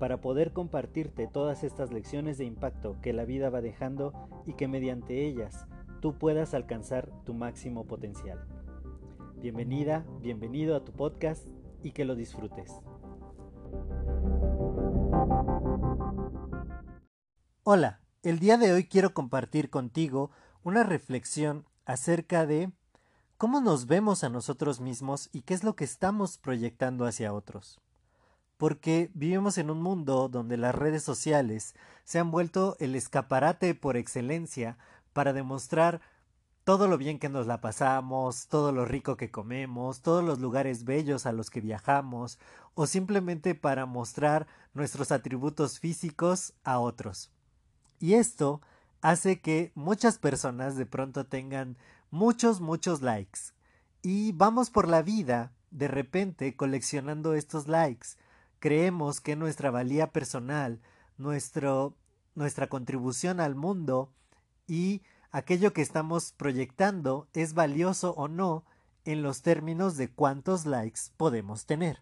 para poder compartirte todas estas lecciones de impacto que la vida va dejando y que mediante ellas tú puedas alcanzar tu máximo potencial. Bienvenida, bienvenido a tu podcast y que lo disfrutes. Hola, el día de hoy quiero compartir contigo una reflexión acerca de cómo nos vemos a nosotros mismos y qué es lo que estamos proyectando hacia otros porque vivimos en un mundo donde las redes sociales se han vuelto el escaparate por excelencia para demostrar todo lo bien que nos la pasamos, todo lo rico que comemos, todos los lugares bellos a los que viajamos, o simplemente para mostrar nuestros atributos físicos a otros. Y esto hace que muchas personas de pronto tengan muchos, muchos likes. Y vamos por la vida de repente coleccionando estos likes creemos que nuestra valía personal, nuestro, nuestra contribución al mundo y aquello que estamos proyectando es valioso o no en los términos de cuántos likes podemos tener.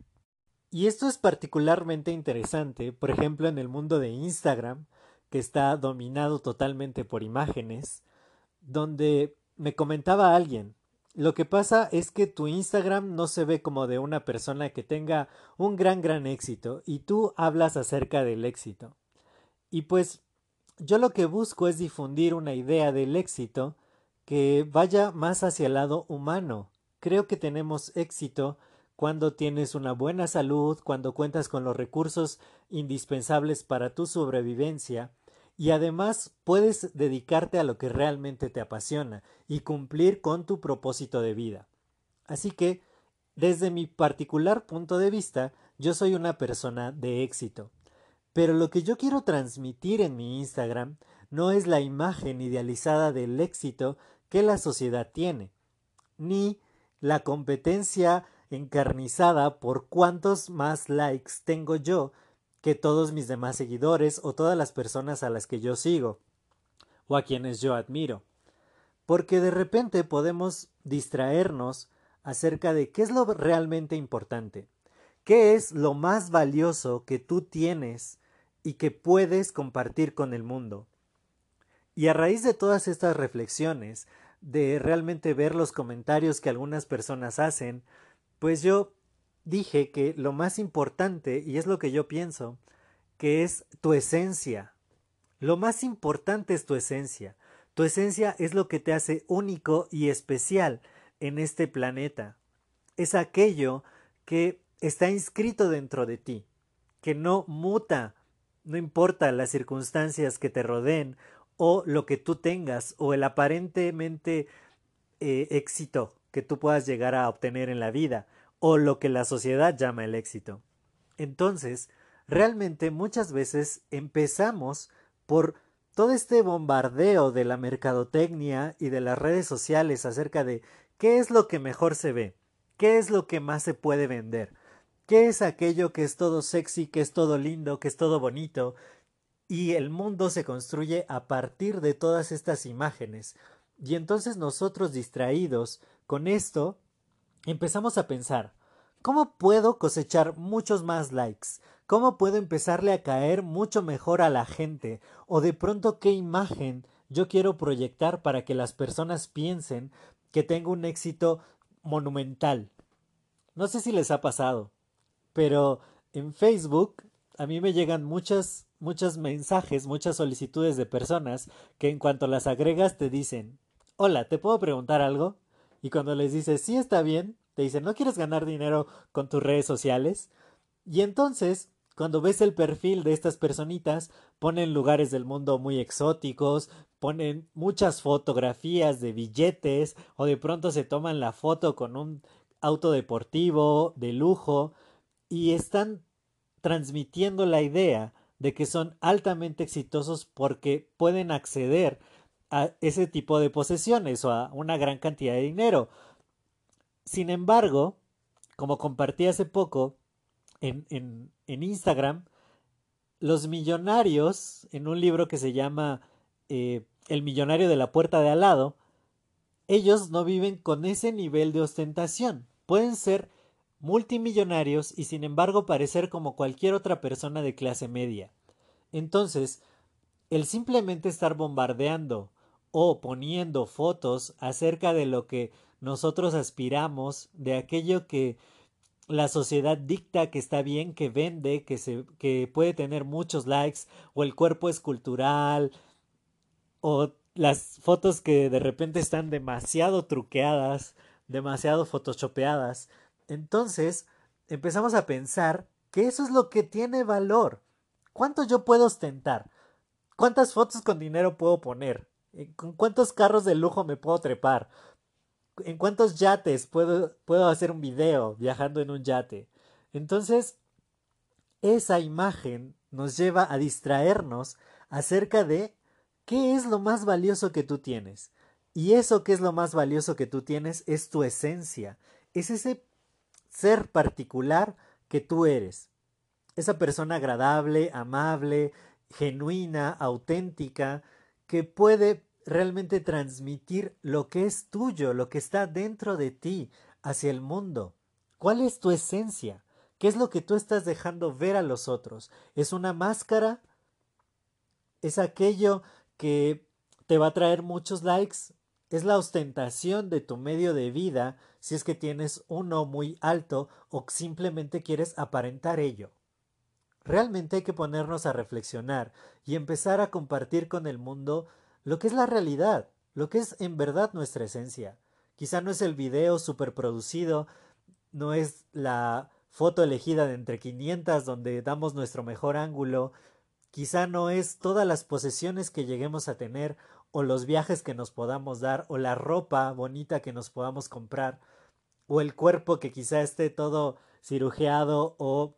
Y esto es particularmente interesante, por ejemplo, en el mundo de Instagram, que está dominado totalmente por imágenes, donde me comentaba alguien, lo que pasa es que tu Instagram no se ve como de una persona que tenga un gran, gran éxito y tú hablas acerca del éxito. Y pues yo lo que busco es difundir una idea del éxito que vaya más hacia el lado humano. Creo que tenemos éxito cuando tienes una buena salud, cuando cuentas con los recursos indispensables para tu sobrevivencia, y además puedes dedicarte a lo que realmente te apasiona y cumplir con tu propósito de vida. Así que, desde mi particular punto de vista, yo soy una persona de éxito. Pero lo que yo quiero transmitir en mi Instagram no es la imagen idealizada del éxito que la sociedad tiene, ni la competencia encarnizada por cuántos más likes tengo yo que todos mis demás seguidores o todas las personas a las que yo sigo o a quienes yo admiro. Porque de repente podemos distraernos acerca de qué es lo realmente importante, qué es lo más valioso que tú tienes y que puedes compartir con el mundo. Y a raíz de todas estas reflexiones, de realmente ver los comentarios que algunas personas hacen, pues yo dije que lo más importante, y es lo que yo pienso, que es tu esencia. Lo más importante es tu esencia. Tu esencia es lo que te hace único y especial en este planeta. Es aquello que está inscrito dentro de ti, que no muta, no importa las circunstancias que te rodeen o lo que tú tengas o el aparentemente eh, éxito que tú puedas llegar a obtener en la vida o lo que la sociedad llama el éxito. Entonces, realmente muchas veces empezamos por todo este bombardeo de la mercadotecnia y de las redes sociales acerca de qué es lo que mejor se ve, qué es lo que más se puede vender, qué es aquello que es todo sexy, que es todo lindo, que es todo bonito, y el mundo se construye a partir de todas estas imágenes. Y entonces nosotros distraídos con esto empezamos a pensar, ¿cómo puedo cosechar muchos más likes? ¿Cómo puedo empezarle a caer mucho mejor a la gente? O de pronto qué imagen yo quiero proyectar para que las personas piensen que tengo un éxito monumental. No sé si les ha pasado, pero en Facebook a mí me llegan muchas muchos mensajes, muchas solicitudes de personas que en cuanto las agregas te dicen, hola, ¿te puedo preguntar algo? Y cuando les dices, sí está bien, te dicen, ¿no quieres ganar dinero con tus redes sociales? Y entonces, cuando ves el perfil de estas personitas, ponen lugares del mundo muy exóticos, ponen muchas fotografías de billetes o de pronto se toman la foto con un auto deportivo de lujo y están transmitiendo la idea de que son altamente exitosos porque pueden acceder a ese tipo de posesiones o a una gran cantidad de dinero. Sin embargo, como compartí hace poco en, en, en Instagram, los millonarios, en un libro que se llama eh, El millonario de la puerta de al lado, ellos no viven con ese nivel de ostentación. Pueden ser multimillonarios y sin embargo parecer como cualquier otra persona de clase media. Entonces, el simplemente estar bombardeando o poniendo fotos acerca de lo que nosotros aspiramos, de aquello que la sociedad dicta que está bien, que vende, que, se, que puede tener muchos likes, o el cuerpo escultural, o las fotos que de repente están demasiado truqueadas, demasiado photoshopeadas. Entonces empezamos a pensar que eso es lo que tiene valor. ¿Cuánto yo puedo ostentar? ¿Cuántas fotos con dinero puedo poner? ¿Con cuántos carros de lujo me puedo trepar? en cuántos yates puedo, puedo hacer un video viajando en un yate. Entonces, esa imagen nos lleva a distraernos acerca de qué es lo más valioso que tú tienes. Y eso que es lo más valioso que tú tienes es tu esencia, es ese ser particular que tú eres. Esa persona agradable, amable, genuina, auténtica, que puede realmente transmitir lo que es tuyo, lo que está dentro de ti hacia el mundo. ¿Cuál es tu esencia? ¿Qué es lo que tú estás dejando ver a los otros? ¿Es una máscara? ¿Es aquello que te va a traer muchos likes? ¿Es la ostentación de tu medio de vida si es que tienes uno muy alto o simplemente quieres aparentar ello? Realmente hay que ponernos a reflexionar y empezar a compartir con el mundo lo que es la realidad, lo que es en verdad nuestra esencia. Quizá no es el video superproducido, no es la foto elegida de entre 500 donde damos nuestro mejor ángulo, quizá no es todas las posesiones que lleguemos a tener o los viajes que nos podamos dar o la ropa bonita que nos podamos comprar o el cuerpo que quizá esté todo cirujeado o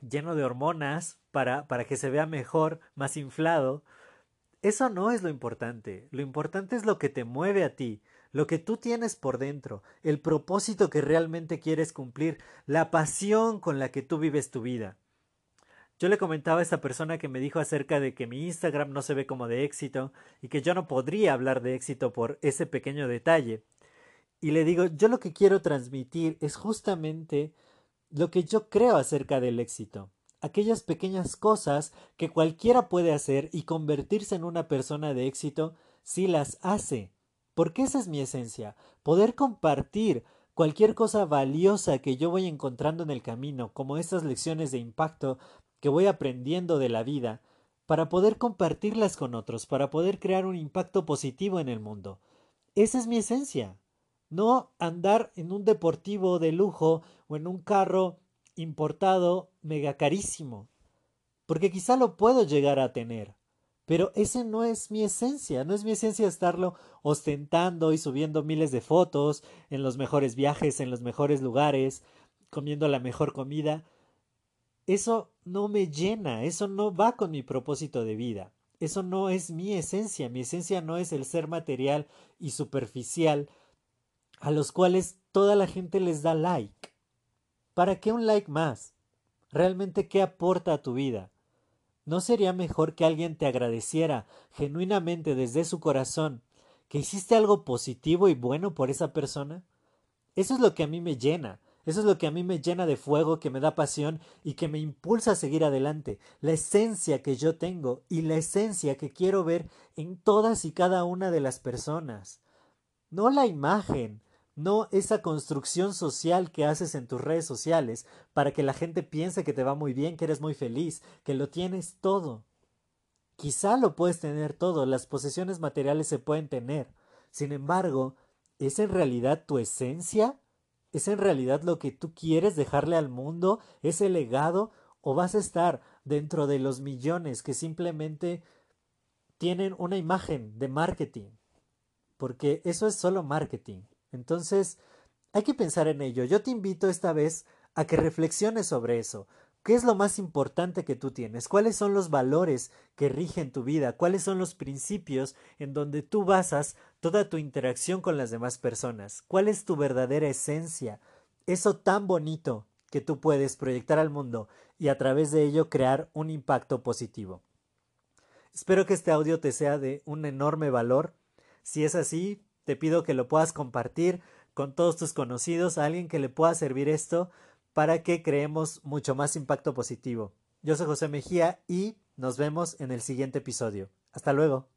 lleno de hormonas para, para que se vea mejor, más inflado. Eso no es lo importante. Lo importante es lo que te mueve a ti, lo que tú tienes por dentro, el propósito que realmente quieres cumplir, la pasión con la que tú vives tu vida. Yo le comentaba a esa persona que me dijo acerca de que mi Instagram no se ve como de éxito y que yo no podría hablar de éxito por ese pequeño detalle. Y le digo, yo lo que quiero transmitir es justamente lo que yo creo acerca del éxito aquellas pequeñas cosas que cualquiera puede hacer y convertirse en una persona de éxito si las hace. Porque esa es mi esencia, poder compartir cualquier cosa valiosa que yo voy encontrando en el camino, como estas lecciones de impacto que voy aprendiendo de la vida, para poder compartirlas con otros, para poder crear un impacto positivo en el mundo. Esa es mi esencia. No andar en un deportivo de lujo o en un carro importado mega carísimo, porque quizá lo puedo llegar a tener, pero ese no es mi esencia, no es mi esencia estarlo ostentando y subiendo miles de fotos en los mejores viajes, en los mejores lugares, comiendo la mejor comida. Eso no me llena, eso no va con mi propósito de vida. Eso no es mi esencia, mi esencia no es el ser material y superficial a los cuales toda la gente les da like. ¿Para qué un like más? ¿Realmente qué aporta a tu vida? ¿No sería mejor que alguien te agradeciera genuinamente desde su corazón que hiciste algo positivo y bueno por esa persona? Eso es lo que a mí me llena, eso es lo que a mí me llena de fuego, que me da pasión y que me impulsa a seguir adelante, la esencia que yo tengo y la esencia que quiero ver en todas y cada una de las personas. No la imagen, no esa construcción social que haces en tus redes sociales para que la gente piense que te va muy bien, que eres muy feliz, que lo tienes todo. Quizá lo puedes tener todo, las posesiones materiales se pueden tener. Sin embargo, ¿es en realidad tu esencia? ¿Es en realidad lo que tú quieres dejarle al mundo? ¿Ese legado? ¿O vas a estar dentro de los millones que simplemente tienen una imagen de marketing? Porque eso es solo marketing. Entonces, hay que pensar en ello. Yo te invito esta vez a que reflexiones sobre eso. ¿Qué es lo más importante que tú tienes? ¿Cuáles son los valores que rigen tu vida? ¿Cuáles son los principios en donde tú basas toda tu interacción con las demás personas? ¿Cuál es tu verdadera esencia? Eso tan bonito que tú puedes proyectar al mundo y a través de ello crear un impacto positivo. Espero que este audio te sea de un enorme valor. Si es así, te pido que lo puedas compartir con todos tus conocidos, a alguien que le pueda servir esto para que creemos mucho más impacto positivo. Yo soy José Mejía y nos vemos en el siguiente episodio. Hasta luego.